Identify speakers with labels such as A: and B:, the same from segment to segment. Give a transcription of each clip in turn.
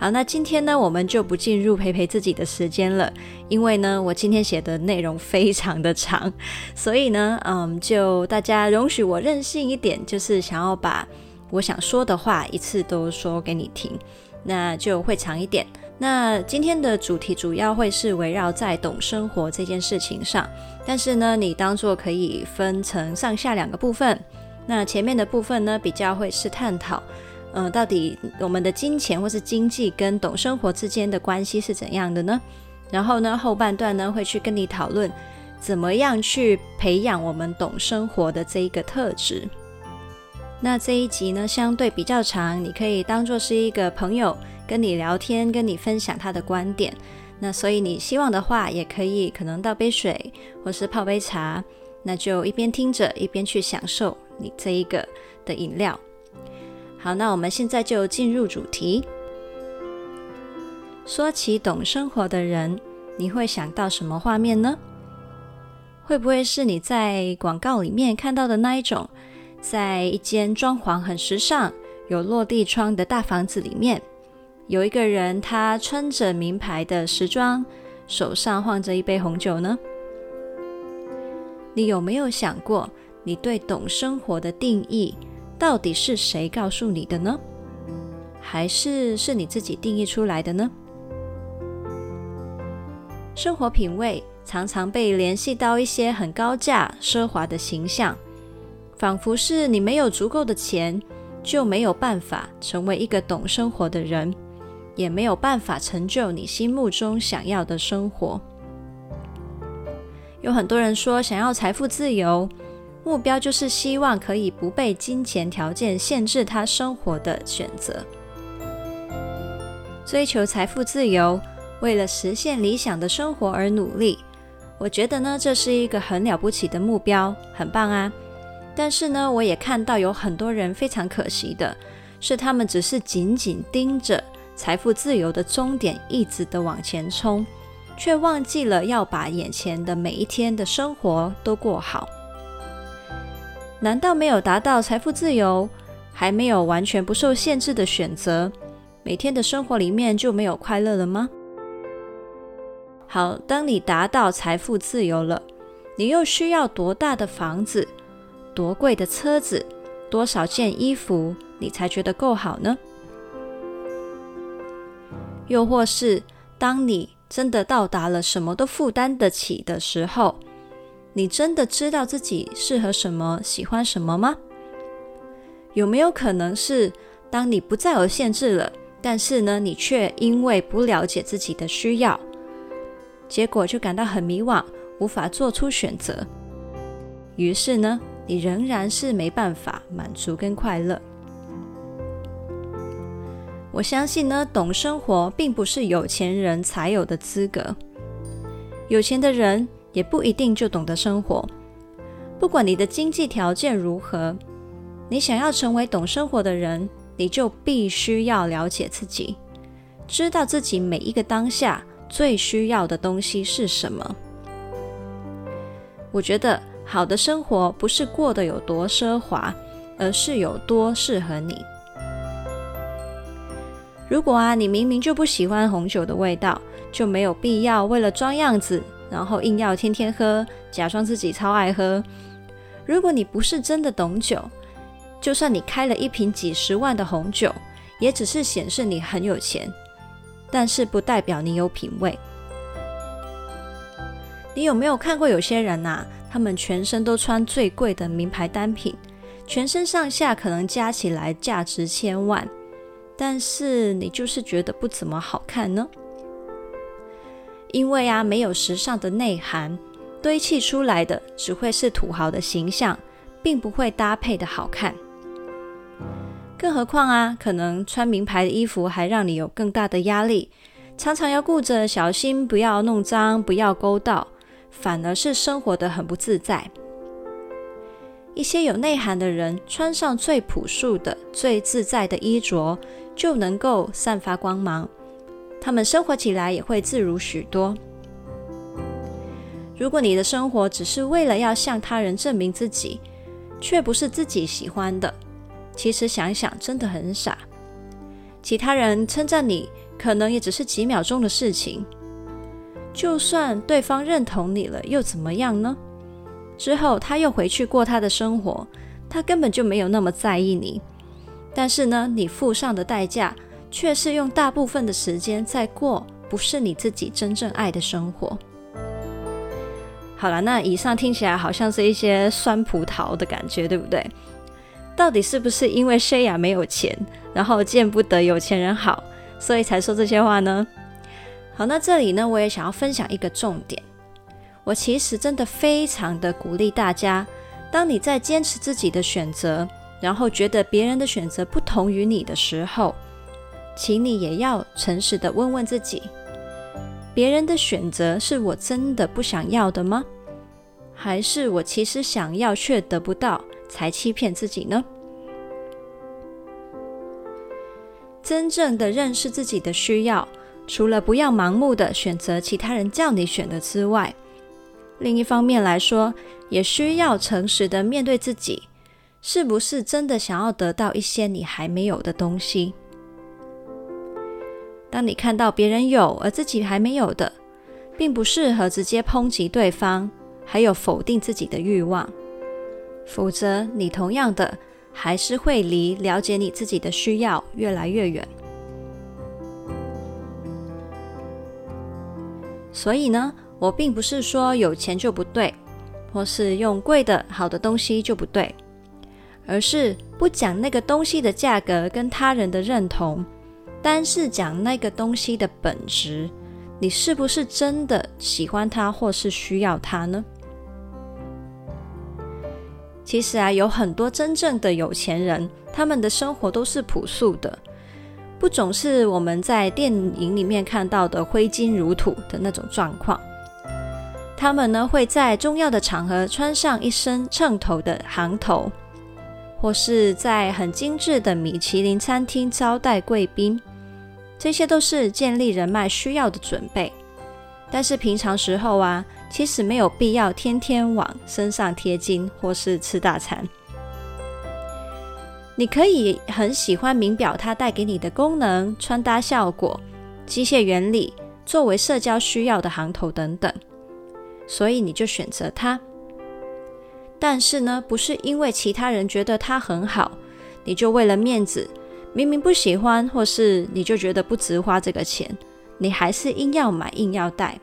A: 好，那今天呢，我们就不进入陪陪自己的时间了，因为呢，我今天写的内容非常的长，所以呢，嗯，就大家容许我任性一点，就是想要把我想说的话一次都说给你听，那就会长一点。那今天的主题主要会是围绕在懂生活这件事情上，但是呢，你当做可以分成上下两个部分，那前面的部分呢，比较会是探讨。嗯、呃，到底我们的金钱或是经济跟懂生活之间的关系是怎样的呢？然后呢，后半段呢会去跟你讨论怎么样去培养我们懂生活的这一个特质。那这一集呢相对比较长，你可以当做是一个朋友跟你聊天，跟你分享他的观点。那所以你希望的话，也可以可能倒杯水或是泡杯茶，那就一边听着一边去享受你这一个的饮料。好，那我们现在就进入主题。说起懂生活的人，你会想到什么画面呢？会不会是你在广告里面看到的那一种，在一间装潢很时尚、有落地窗的大房子里面，有一个人，他穿着名牌的时装，手上晃着一杯红酒呢？你有没有想过，你对懂生活的定义？到底是谁告诉你的呢？还是是你自己定义出来的呢？生活品味常常被联系到一些很高价、奢华的形象，仿佛是你没有足够的钱，就没有办法成为一个懂生活的人，也没有办法成就你心目中想要的生活。有很多人说想要财富自由。目标就是希望可以不被金钱条件限制他生活的选择，追求财富自由，为了实现理想的生活而努力。我觉得呢，这是一个很了不起的目标，很棒啊！但是呢，我也看到有很多人非常可惜的是，他们只是紧紧盯着财富自由的终点，一直的往前冲，却忘记了要把眼前的每一天的生活都过好。难道没有达到财富自由，还没有完全不受限制的选择，每天的生活里面就没有快乐了吗？好，当你达到财富自由了，你又需要多大的房子、多贵的车子、多少件衣服，你才觉得够好呢？又或是当你真的到达了什么都负担得起的时候，你真的知道自己适合什么、喜欢什么吗？有没有可能是，当你不再有限制了，但是呢，你却因为不了解自己的需要，结果就感到很迷惘，无法做出选择。于是呢，你仍然是没办法满足跟快乐。我相信呢，懂生活并不是有钱人才有的资格，有钱的人。也不一定就懂得生活。不管你的经济条件如何，你想要成为懂生活的人，你就必须要了解自己，知道自己每一个当下最需要的东西是什么。我觉得好的生活不是过得有多奢华，而是有多适合你。如果啊，你明明就不喜欢红酒的味道，就没有必要为了装样子。然后硬要天天喝，假装自己超爱喝。如果你不是真的懂酒，就算你开了一瓶几十万的红酒，也只是显示你很有钱，但是不代表你有品味。你有没有看过有些人呐、他们全身都穿最贵的名牌单品，全身上下可能加起来价值千万，但是你就是觉得不怎么好看呢？因为啊，没有时尚的内涵，堆砌出来的只会是土豪的形象，并不会搭配的好看。更何况啊，可能穿名牌的衣服还让你有更大的压力，常常要顾着小心不要弄脏，不要勾到，反而是生活得很不自在。一些有内涵的人，穿上最朴素的、最自在的衣着，就能够散发光芒。他们生活起来也会自如许多。如果你的生活只是为了要向他人证明自己，却不是自己喜欢的，其实想想真的很傻。其他人称赞你，可能也只是几秒钟的事情。就算对方认同你了，又怎么样呢？之后他又回去过他的生活，他根本就没有那么在意你。但是呢，你付上的代价却是用大部分的时间在过不是你自己真正爱的生活。好了，那以上听起来好像是一些酸葡萄的感觉，对不对？到底是不是因为 Shaya 没有钱，然后见不得有钱人好，所以才说这些话呢？好，那这里呢，我也想要分享一个重点。我其实真的非常的鼓励大家，当你在坚持自己的选择，然后觉得别人的选择不同于你的时候，请你也要诚实的问问自己：别人的选择是我真的不想要的吗？还是我其实想要却得不到，才欺骗自己呢？真正的认识自己的需要，除了不要盲目的选择其他人叫你选的之外，另一方面来说，也需要诚实的面对自己，是不是真的想要得到一些你还没有的东西？当你看到别人有而自己还没有的，并不适合直接抨击对方，还有否定自己的欲望，否则你同样的还是会离了解你自己的需要越来越远。所以呢，我并不是说有钱就不对，或是用贵的好的东西就不对，而是不讲那个东西的价格跟他人的认同，单是讲那个东西的本质，你是不是真的喜欢它或是需要它呢？其实啊，有很多真正的有钱人，他们的生活都是朴素的。不总是我们在电影里面看到的挥金如土的那种状况。他们呢，会在重要的场合穿上一身称头的行头，或是在很精致的米其林餐厅招待贵宾，这些都是建立人脉需要的准备。但是平常时候啊，其实没有必要天天往身上贴金或是吃大餐。你可以很喜欢名表，它带给你的功能、穿搭效果、机械原理，作为社交需要的行头等等，所以你就选择它。但是呢，不是因为其他人觉得它很好，你就为了面子，明明不喜欢，或是你就觉得不值花这个钱，你还是硬要买、硬要戴。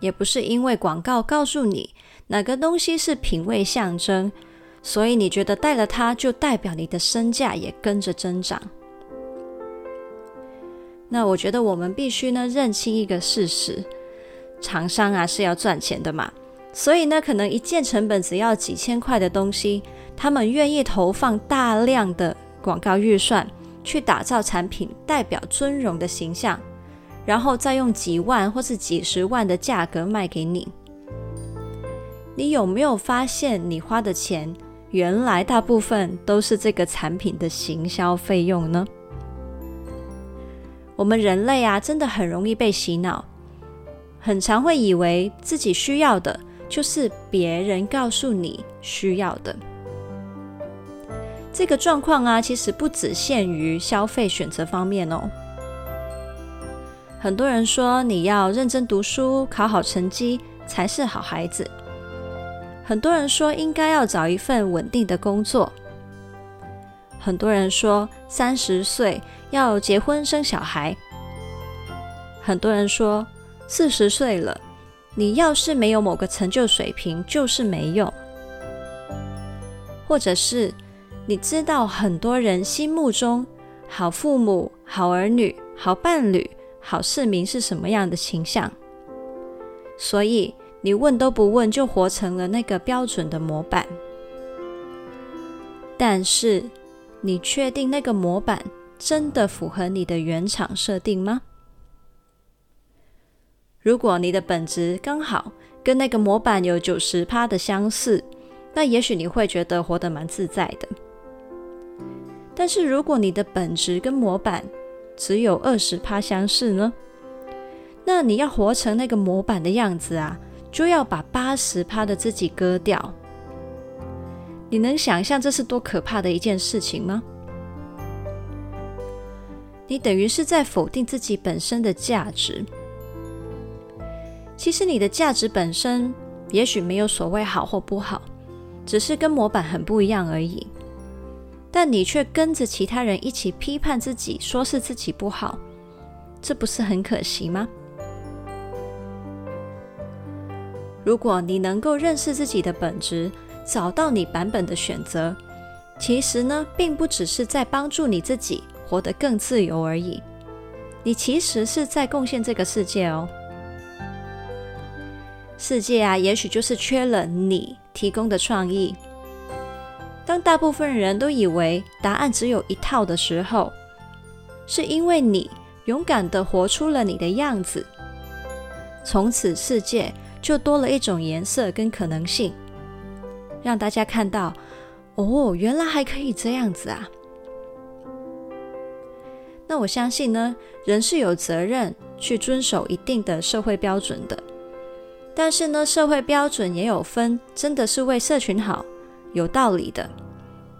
A: 也不是因为广告告诉你哪个东西是品味象征。所以你觉得带了它就代表你的身价也跟着增长？那我觉得我们必须呢认清一个事实：厂商啊是要赚钱的嘛。所以呢，可能一件成本只要几千块的东西，他们愿意投放大量的广告预算去打造产品代表尊荣的形象，然后再用几万或是几十万的价格卖给你。你有没有发现你花的钱？原来大部分都是这个产品的行销费用呢。我们人类啊，真的很容易被洗脑，很常会以为自己需要的就是别人告诉你需要的。这个状况啊，其实不只限于消费选择方面哦。很多人说你要认真读书，考好成绩才是好孩子。很多人说应该要找一份稳定的工作。很多人说三十岁要结婚生小孩。很多人说四十岁了，你要是没有某个成就水平，就是没用。或者是你知道很多人心目中好父母、好儿女、好伴侣、好市民是什么样的形象，所以。你问都不问就活成了那个标准的模板，但是你确定那个模板真的符合你的原厂设定吗？如果你的本质刚好跟那个模板有九十趴的相似，那也许你会觉得活得蛮自在的。但是如果你的本质跟模板只有二十趴相似呢？那你要活成那个模板的样子啊，就要把八十趴的自己割掉。你能想象这是多可怕的一件事情吗？你等于是在否定自己本身的价值。其实你的价值本身也许没有所谓好或不好，只是跟模板很不一样而已。但你却跟着其他人一起批判自己，说是自己不好，这不是很可惜吗？如果你能够认识自己的本质，找到你版本的选择，其实呢，并不只是在帮助你自己活得更自由而已，你其实是在贡献这个世界哦。世界啊，也许就是缺了你提供的创意。当大部分人都以为答案只有一套的时候，是因为你勇敢地活出了你的样子，从此世界就多了一种颜色跟可能性，让大家看到，哦，原来还可以这样子啊。那我相信呢，人是有责任去遵守一定的社会标准的。但是呢，社会标准也有分，真的是为社群好、有道理的，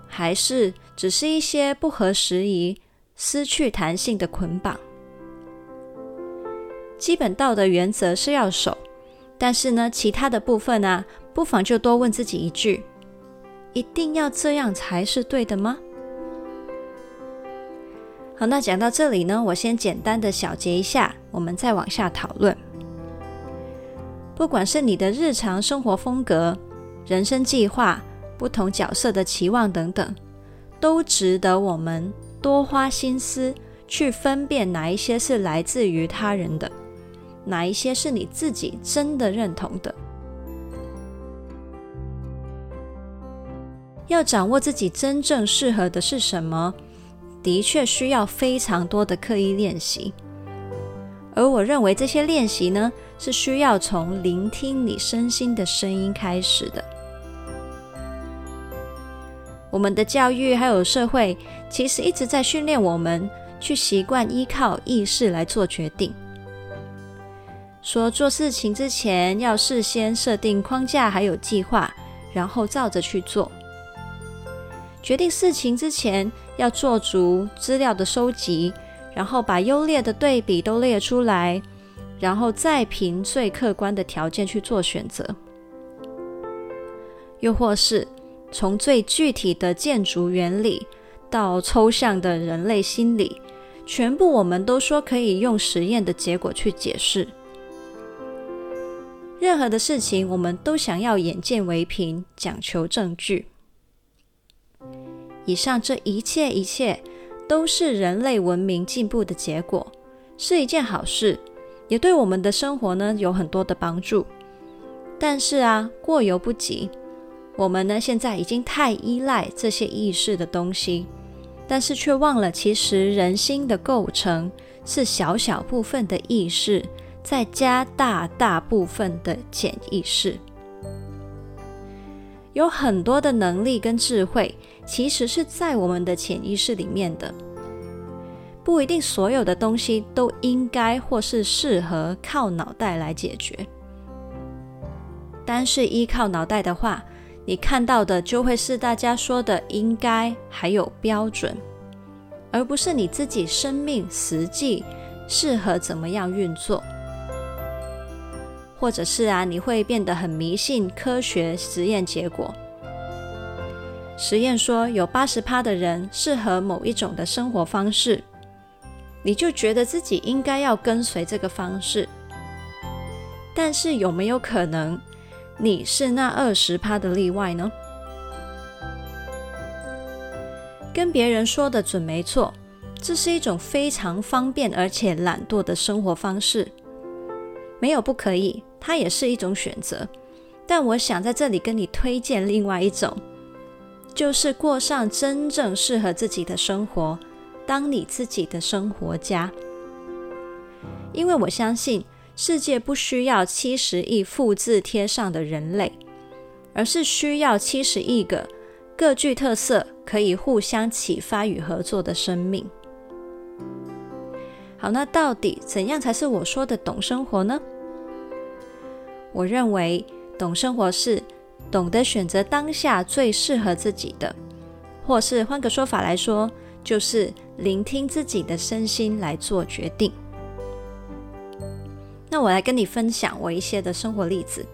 A: 还是只是一些不合时宜、失去弹性的捆绑？基本道德原则是要守，但是呢，其他的部分啊，不妨就多问自己一句：一定要这样才是对的吗？好，那讲到这里呢，我先简单的小结一下，我们再往下讨论。不管是你的日常生活风格、人生计划、不同角色的期望等等，都值得我们多花心思去分辨哪一些是来自于他人的，哪一些是你自己真的认同的。要掌握自己真正适合的是什么，的确需要非常多的刻意练习。而我认为这些练习呢，是需要从聆听你身心的声音开始的。我们的教育还有社会，其实一直在训练我们去习惯依靠意识来做决定，说做事情之前要事先设定框架还有计划，然后照着去做。决定事情之前要做足资料的收集。然后把优劣的对比都列出来，然后再凭最客观的条件去做选择。又或是从最具体的建筑原理到抽象的人类心理，全部我们都说可以用实验的结果去解释。任何的事情，我们都想要眼见为凭，讲求证据。以上这一切一切。都是人类文明进步的结果，是一件好事，也对我们的生活呢有很多的帮助。但是啊，过犹不及，我们呢现在已经太依赖这些意识的东西，但是却忘了，其实人心的构成是小小部分的意识，再加大大部分的潜意识。有很多的能力跟智慧，其实是在我们的潜意识里面的。不一定所有的东西都应该或是适合靠脑袋来解决。单是依靠脑袋的话，你看到的就会是大家说的应该还有标准，而不是你自己生命实际适合怎么样运作。或者是啊，你会变得很迷信科学实验结果。实验说有八十趴的人适合某一种的生活方式，你就觉得自己应该要跟随这个方式。但是有没有可能你是那二十趴的例外呢？跟别人说的准没错，这是一种非常方便而且懒惰的生活方式，没有不可以。它也是一种选择，但我想在这里跟你推荐另外一种，就是过上真正适合自己的生活，当你自己的生活家。因为我相信，世界不需要七十亿复制贴上的人类，而是需要七十亿个各具特色、可以互相启发与合作的生命。好，那到底怎样才是我说的懂生活呢？我认为懂生活是懂得选择当下最适合自己的，或是换个说法来说，就是聆听自己的身心来做决定。那我来跟你分享我一些的生活例子。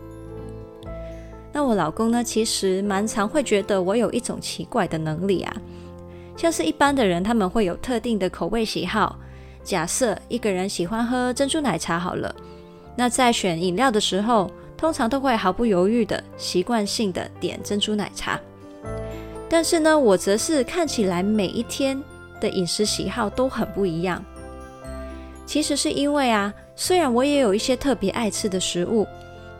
A: 那我老公呢，其实蛮常会觉得我有一种奇怪的能力啊，像是一般的人他们会有特定的口味喜好。假设一个人喜欢喝珍珠奶茶好了，那在选饮料的时候，通常都会毫不犹豫的习惯性的点珍珠奶茶。但是呢，我则是看起来每一天的饮食喜好都很不一样。其实是因为啊，虽然我也有一些特别爱吃的食物，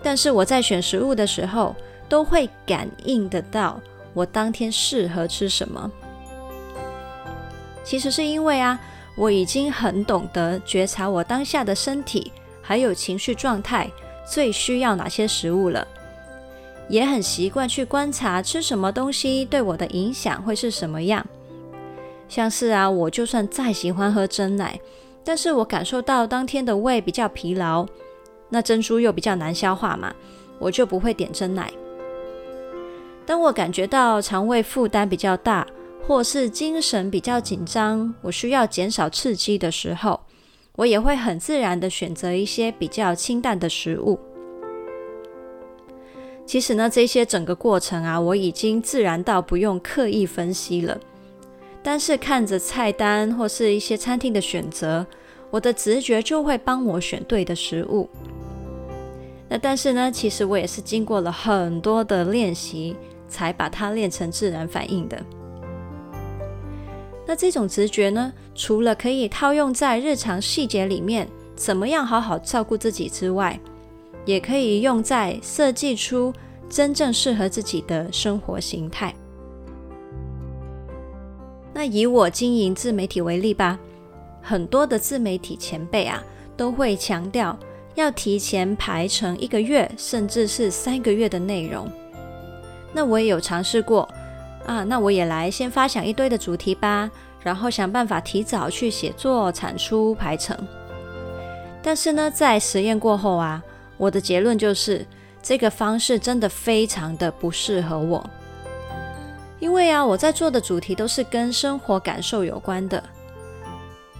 A: 但是我在选食物的时候，都会感应得到我当天适合吃什么。其实是因为啊。我已经很懂得觉察我当下的身体还有情绪状态最需要哪些食物了，也很习惯去观察吃什么东西对我的影响会是什么样。像是啊，我就算再喜欢喝真奶，但是我感受到当天的胃比较疲劳，那珍珠又比较难消化嘛，我就不会点珍奶。当我感觉到肠胃负担比较大，或是精神比较紧张，我需要减少刺激的时候，我也会很自然的选择一些比较清淡的食物。其实呢，这些整个过程啊，我已经自然到不用刻意分析了。但是看着菜单或是一些餐厅的选择，我的直觉就会帮我选对的食物。那但是呢，其实我也是经过了很多的练习，才把它练成自然反应的。那这种直觉呢，除了可以套用在日常细节里面，怎么样好好照顾自己之外，也可以用在设计出真正适合自己的生活形态。那以我经营自媒体为例吧，很多的自媒体前辈啊，都会强调要提前排成一个月，甚至是三个月的内容。那我也有尝试过。啊，那我也来先发想一堆的主题吧，然后想办法提早去写作、产出、排程。但是呢，在实验过后啊，我的结论就是这个方式真的非常的不适合我。因为啊，我在做的主题都是跟生活感受有关的，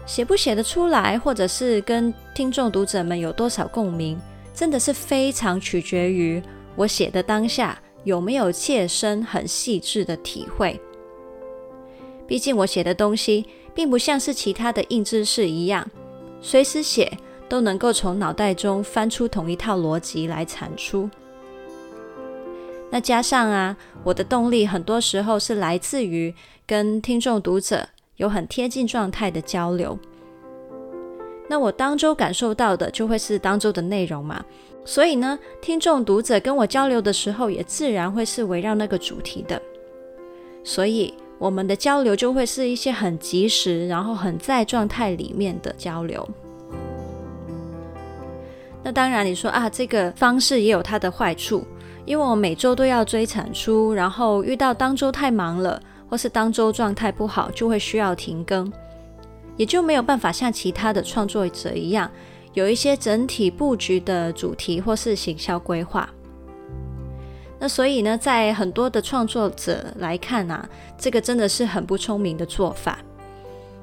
A: 写不写得出来，或者是跟听众读者们有多少共鸣，真的是非常取决于我写的当下。有没有切身、很细致的体会？毕竟我写的东西并不像是其他的硬知识一样，随时写都能够从脑袋中翻出同一套逻辑来产出。那加上啊，我的动力很多时候是来自于跟听众读者有很贴近状态的交流。那我当周感受到的，就会是当周的内容嘛。所以呢，听众读者跟我交流的时候，也自然会是围绕那个主题的。所以我们的交流就会是一些很及时，然后很在状态里面的交流。那当然，你说啊，这个方式也有它的坏处，因为我每周都要追产出，然后遇到当周太忙了，或是当周状态不好，就会需要停更，也就没有办法像其他的创作者一样。有一些整体布局的主题或是行销规划，那所以呢，在很多的创作者来看啊，这个真的是很不聪明的做法。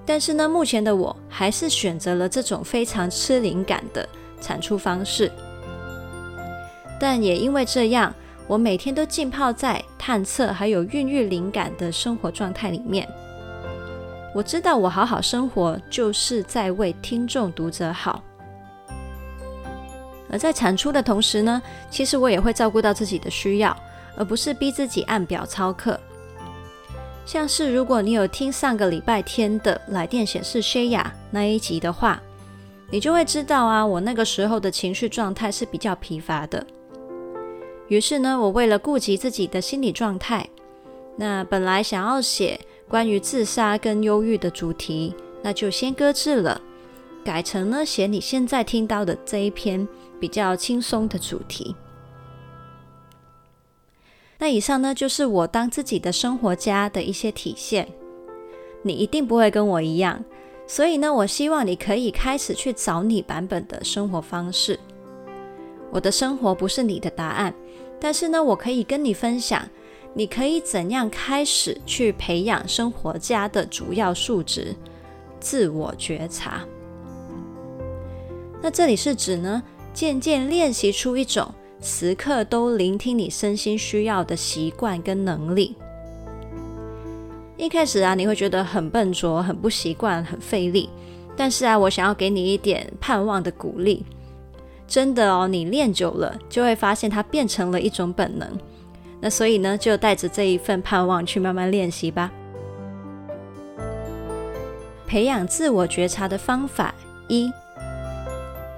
A: 但是呢，目前的我还是选择了这种非常吃灵感的产出方式。但也因为这样，我每天都浸泡在探测还有孕育灵感的生活状态里面。我知道，我好好生活就是在为听众读者好。而在产出的同时呢，其实我也会照顾到自己的需要，而不是逼自己按表操课。像是如果你有听上个礼拜天的来电显示 Shaya 那一集的话，你就会知道啊，我那个时候的情绪状态是比较疲乏的。于是呢，我为了顾及自己的心理状态，那本来想要写关于自杀跟忧郁的主题，那就先搁置了。改成呢写你现在听到的这一篇比较轻松的主题。那以上呢就是我当自己的生活家的一些体现。你一定不会跟我一样，所以呢，我希望你可以开始去找你版本的生活方式。我的生活不是你的答案，但是呢，我可以跟你分享，你可以怎样开始去培养生活家的主要素质——自我觉察。那这里是指呢，渐渐练习出一种时刻都聆听你身心需要的习惯跟能力。一开始啊，你会觉得很笨拙、很不习惯、很费力。但是啊，我想要给你一点盼望的鼓励。真的哦，你练久了，就会发现它变成了一种本能。那所以呢，就带着这一份盼望去慢慢练习吧。培养自我觉察的方法一：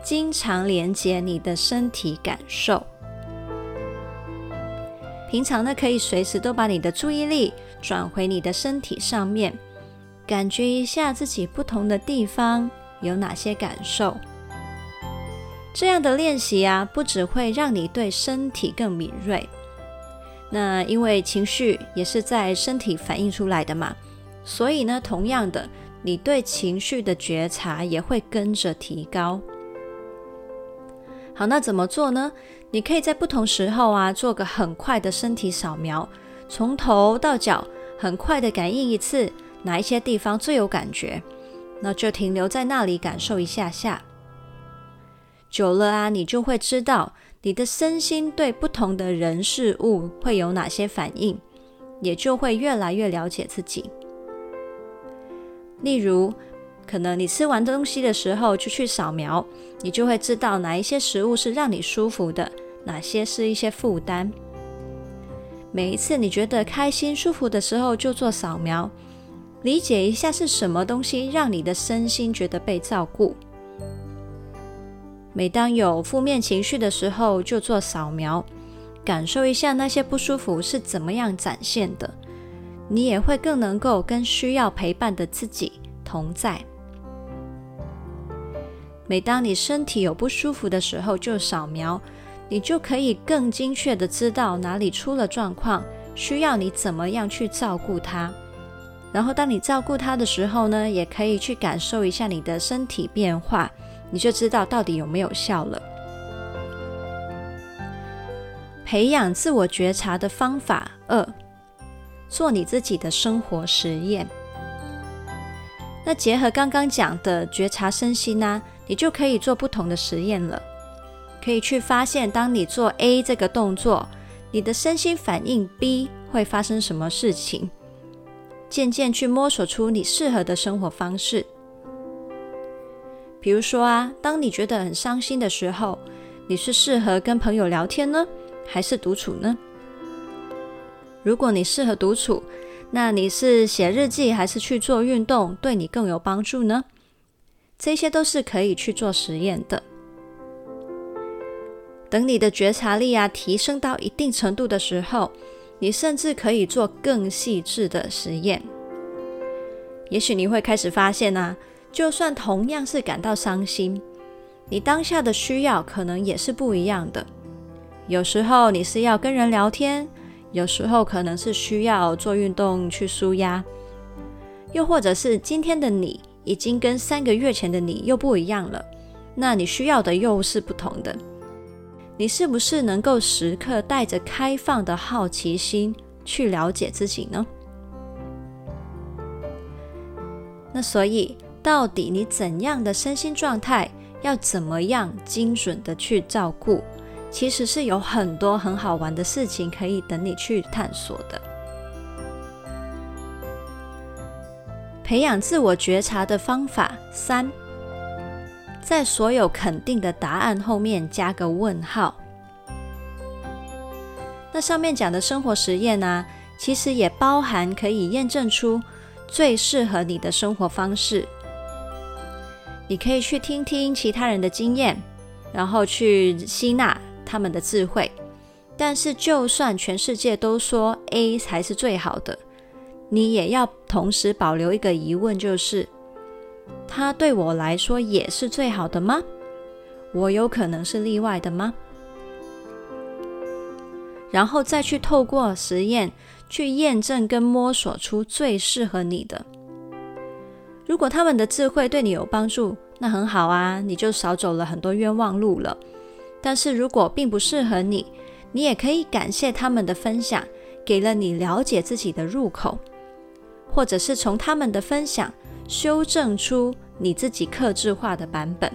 A: 经常连接你的身体感受。平常呢，可以随时都把你的注意力转回你的身体上面，感觉一下自己不同的地方有哪些感受。这样的练习啊，不只会让你对身体更敏锐，那因为情绪也是在身体反映出来的嘛，所以呢，同样的，你对情绪的觉察也会跟着提高。好，那怎么做呢？你可以在不同时候啊，做个很快的身体扫描，从头到脚很快的感应一次，哪一些地方最有感觉，那就停留在那里感受一下下。久了啊，你就会知道你的身心对不同的人事物会有哪些反应，也就会越来越了解自己。例如，可能你吃完东西的时候就去扫描，你就会知道哪一些食物是让你舒服的，哪些是一些负担。每一次你觉得开心舒服的时候就做扫描，理解一下是什么东西让你的身心觉得被照顾。每当有负面情绪的时候就做扫描，感受一下那些不舒服是怎么样展现的，你也会更能够跟需要陪伴的自己同在。每当你身体有不舒服的时候，就扫描，你就可以更精确地知道哪里出了状况，需要你怎么样去照顾它。然后，当你照顾它的时候呢，也可以去感受一下你的身体变化，你就知道到底有没有效了。培养自我觉察的方法二：做你自己的生活实验。那结合刚刚讲的觉察身心呢、啊？你就可以做不同的实验了，可以去发现，当你做 A 这个动作，你的身心反应 B 会发生什么事情，渐渐去摸索出你适合的生活方式。比如说啊，当你觉得很伤心的时候，你是适合跟朋友聊天呢，还是独处呢？如果你适合独处，那你是写日记还是去做运动，对你更有帮助呢？这些都是可以去做实验的。等你的觉察力啊提升到一定程度的时候，你甚至可以做更细致的实验。也许你会开始发现啊，就算同样是感到伤心，你当下的需要可能也是不一样的。有时候你是要跟人聊天，有时候可能是需要做运动去舒压，又或者是今天的你。已经跟三个月前的你又不一样了，那你需要的又是不同的。你是不是能够时刻带着开放的好奇心去了解自己呢？那所以，到底你怎样的身心状态，要怎么样精准的去照顾，其实是有很多很好玩的事情可以等你去探索的。培养自我觉察的方法三，在所有肯定的答案后面加个问号。那上面讲的生活实验呢、啊，其实也包含可以验证出最适合你的生活方式。你可以去听听其他人的经验，然后去吸纳他们的智慧。但是，就算全世界都说 A 才是最好的。你也要同时保留一个疑问，就是它对我来说也是最好的吗？我有可能是例外的吗？然后再去透过实验去验证跟摸索出最适合你的。如果他们的智慧对你有帮助，那很好啊，你就少走了很多冤枉路了。但是如果并不适合你，你也可以感谢他们的分享，给了你了解自己的入口，或者是从他们的分享修正出你自己克制化的版本。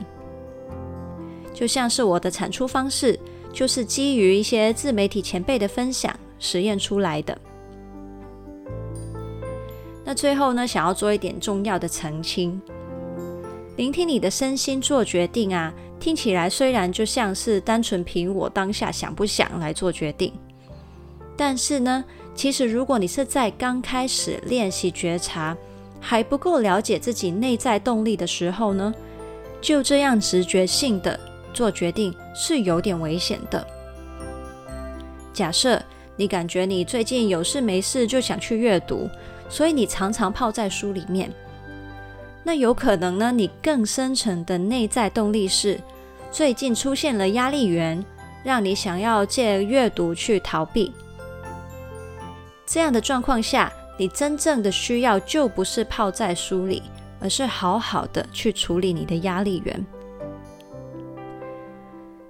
A: 就像是我的产出方式，就是基于一些自媒体前辈的分享实验出来的。最后呢，想要做一点重要的澄清。聆听你的身心做决定啊，听起来虽然就像是单纯凭我当下想不想来做决定，但是呢，其实如果你是在刚开始练习觉察，还不够了解自己内在动力的时候呢，就这样直觉性的做决定是有点危险的。假设你感觉你最近有事没事就想去阅读，所以你常常泡在书里面。那有可能呢，你更深层的内在动力是最近出现了压力源，让你想要借阅读去逃避。这样的状况下，你真正的需要就不是泡在书里，而是好好的去处理你的压力源。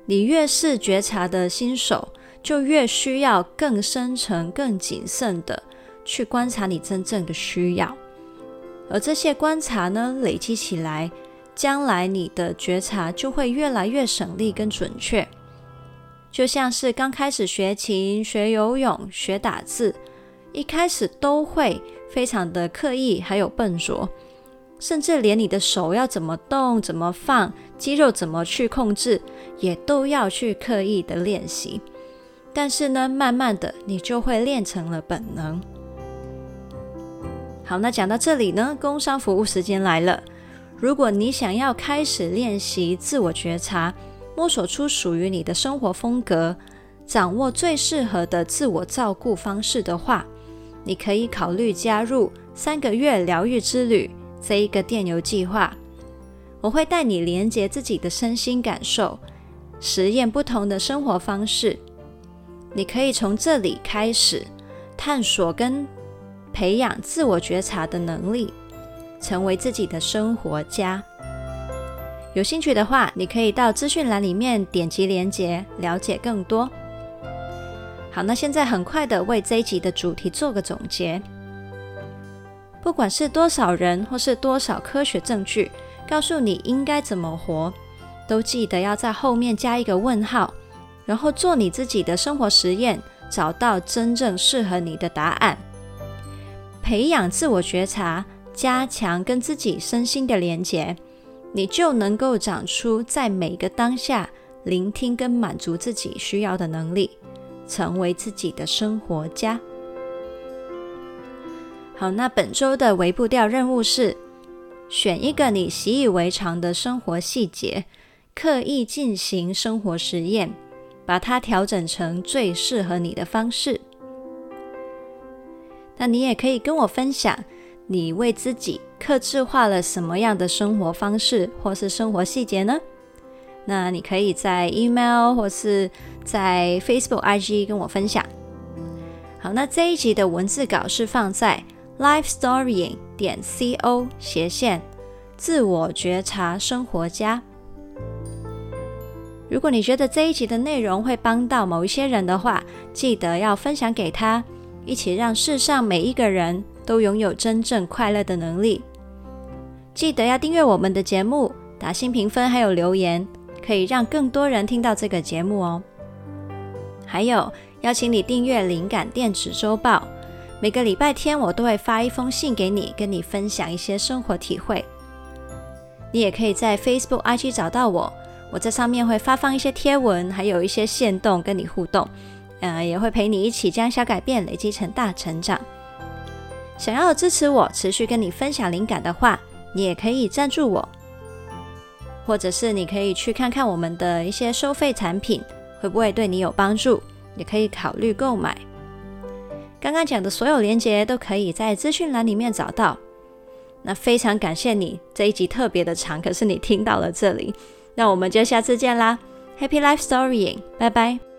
A: 你越是觉察的新手，就越需要更深层、更谨慎的去观察你真正的需要。而这些观察呢，累积起来，将来你的觉察就会越来越省力跟准确。就像是刚开始学琴、学游泳、学打字，一开始都会非常的刻意，还有笨拙，甚至连你的手要怎么动、怎么放、肌肉怎么去控制，也都要去刻意的练习。但是呢，慢慢的，你就会练成了本能。好，那讲到这里呢，工商服务时间来了。如果你想要开始练习自我觉察，摸索出属于你的生活风格，掌握最适合的自我照顾方式的话，你可以考虑加入三个月疗愈之旅这一个电邮计划。我会带你连接自己的身心感受，实验不同的生活方式。你可以从这里开始探索跟。培养自我觉察的能力，成为自己的生活家。有兴趣的话，你可以到资讯栏里面点击连接，了解更多。好，那现在很快的为这一集的主题做个总结。不管是多少人，或是多少科学证据告诉你应该怎么活，都记得要在后面加一个问号，然后做你自己的生活实验，找到真正适合你的答案。培养自我觉察，加强跟自己身心的连结，你就能够长出在每个当下聆听跟满足自己需要的能力，成为自己的生活家。好，那本周的微步调任务是选一个你习以为常的生活细节，刻意进行生活实验，把它调整成最适合你的方式。那你也可以跟我分享，你为自己客制化了什么样的生活方式，或是生活细节呢？那你可以在 email 或是在 Facebook IG 跟我分享。好，那这一集的文字稿是放在 lifestorying 点 co 斜线自我觉察生活家。如果你觉得这一集的内容会帮到某一些人的话，记得要分享给他。一起让世上每一个人都拥有真正快乐的能力。记得要订阅我们的节目，打新评分，还有留言，可以让更多人听到这个节目哦。还有，邀请你订阅灵感电子周报，每个礼拜天我都会发一封信给你，跟你分享一些生活体会。你也可以在 Facebook、IG 找到我，我在上面会发放一些贴文，还有一些线动跟你互动。呃，也会陪你一起将小改变累积成大成长。想要支持我，持续跟你分享灵感的话，你也可以赞助我，或者是你可以去看看我们的一些收费产品，会不会对你有帮助？也可以考虑购买。刚刚讲的所有连接都可以在资讯栏里面找到。那非常感谢你，这一集特别的长，可是你听到了这里，那我们就下次见啦，Happy Life Storying，拜拜。